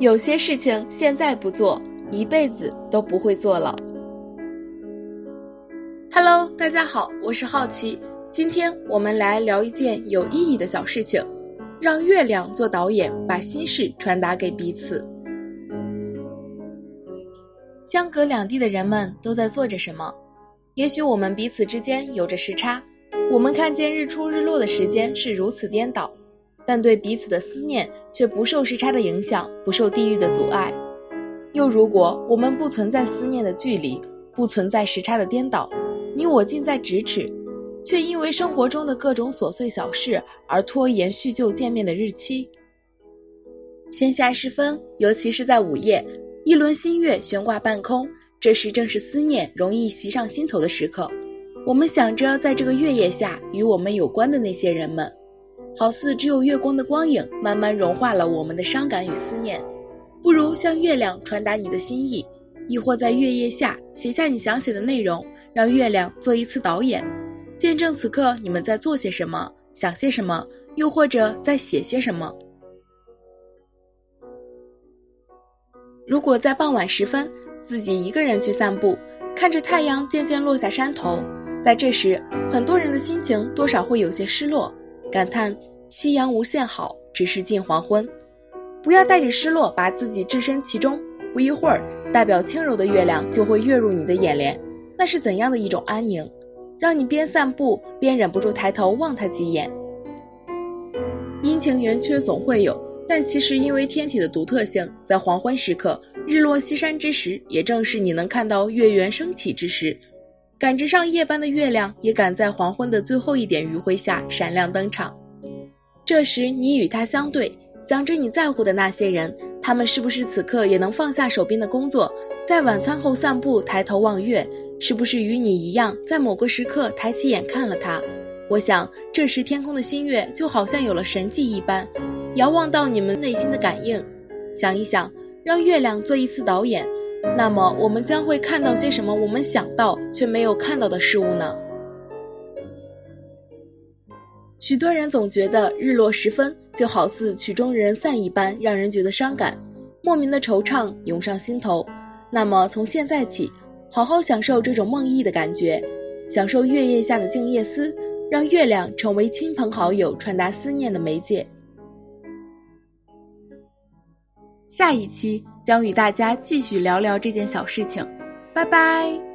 有些事情现在不做，一辈子都不会做了。Hello，大家好，我是好奇，今天我们来聊一件有意义的小事情，让月亮做导演，把心事传达给彼此。相隔两地的人们都在做着什么？也许我们彼此之间有着时差，我们看见日出日落的时间是如此颠倒。但对彼此的思念却不受时差的影响，不受地域的阻碍。又如果我们不存在思念的距离，不存在时差的颠倒，你我近在咫尺，却因为生活中的各种琐碎小事而拖延叙旧见面的日期。闲暇时分，尤其是在午夜，一轮新月悬挂半空，这时正是思念容易袭上心头的时刻。我们想着在这个月夜下与我们有关的那些人们。好似只有月光的光影慢慢融化了我们的伤感与思念，不如向月亮传达你的心意，亦或在月夜下写下你想写的内容，让月亮做一次导演，见证此刻你们在做些什么，想些什么，又或者在写些什么。如果在傍晚时分自己一个人去散步，看着太阳渐渐落下山头，在这时，很多人的心情多少会有些失落。感叹夕阳无限好，只是近黄昏。不要带着失落把自己置身其中。不一会儿，代表轻柔的月亮就会跃入你的眼帘。那是怎样的一种安宁，让你边散步边忍不住抬头望它几眼。阴晴圆缺总会有，但其实因为天体的独特性，在黄昏时刻，日落西山之时，也正是你能看到月圆升起之时。赶着上夜班的月亮，也赶在黄昏的最后一点余晖下闪亮登场。这时，你与他相对，想着你在乎的那些人，他们是不是此刻也能放下手边的工作，在晚餐后散步，抬头望月？是不是与你一样，在某个时刻抬起眼看了他？我想，这时天空的新月就好像有了神迹一般，遥望到你们内心的感应。想一想，让月亮做一次导演。那么，我们将会看到些什么？我们想到却没有看到的事物呢？许多人总觉得日落时分就好似曲终人散一般，让人觉得伤感，莫名的惆怅涌上心头。那么，从现在起，好好享受这种梦呓的感觉，享受月夜下的静夜思，让月亮成为亲朋好友传达思念的媒介。下一期将与大家继续聊聊这件小事情，拜拜。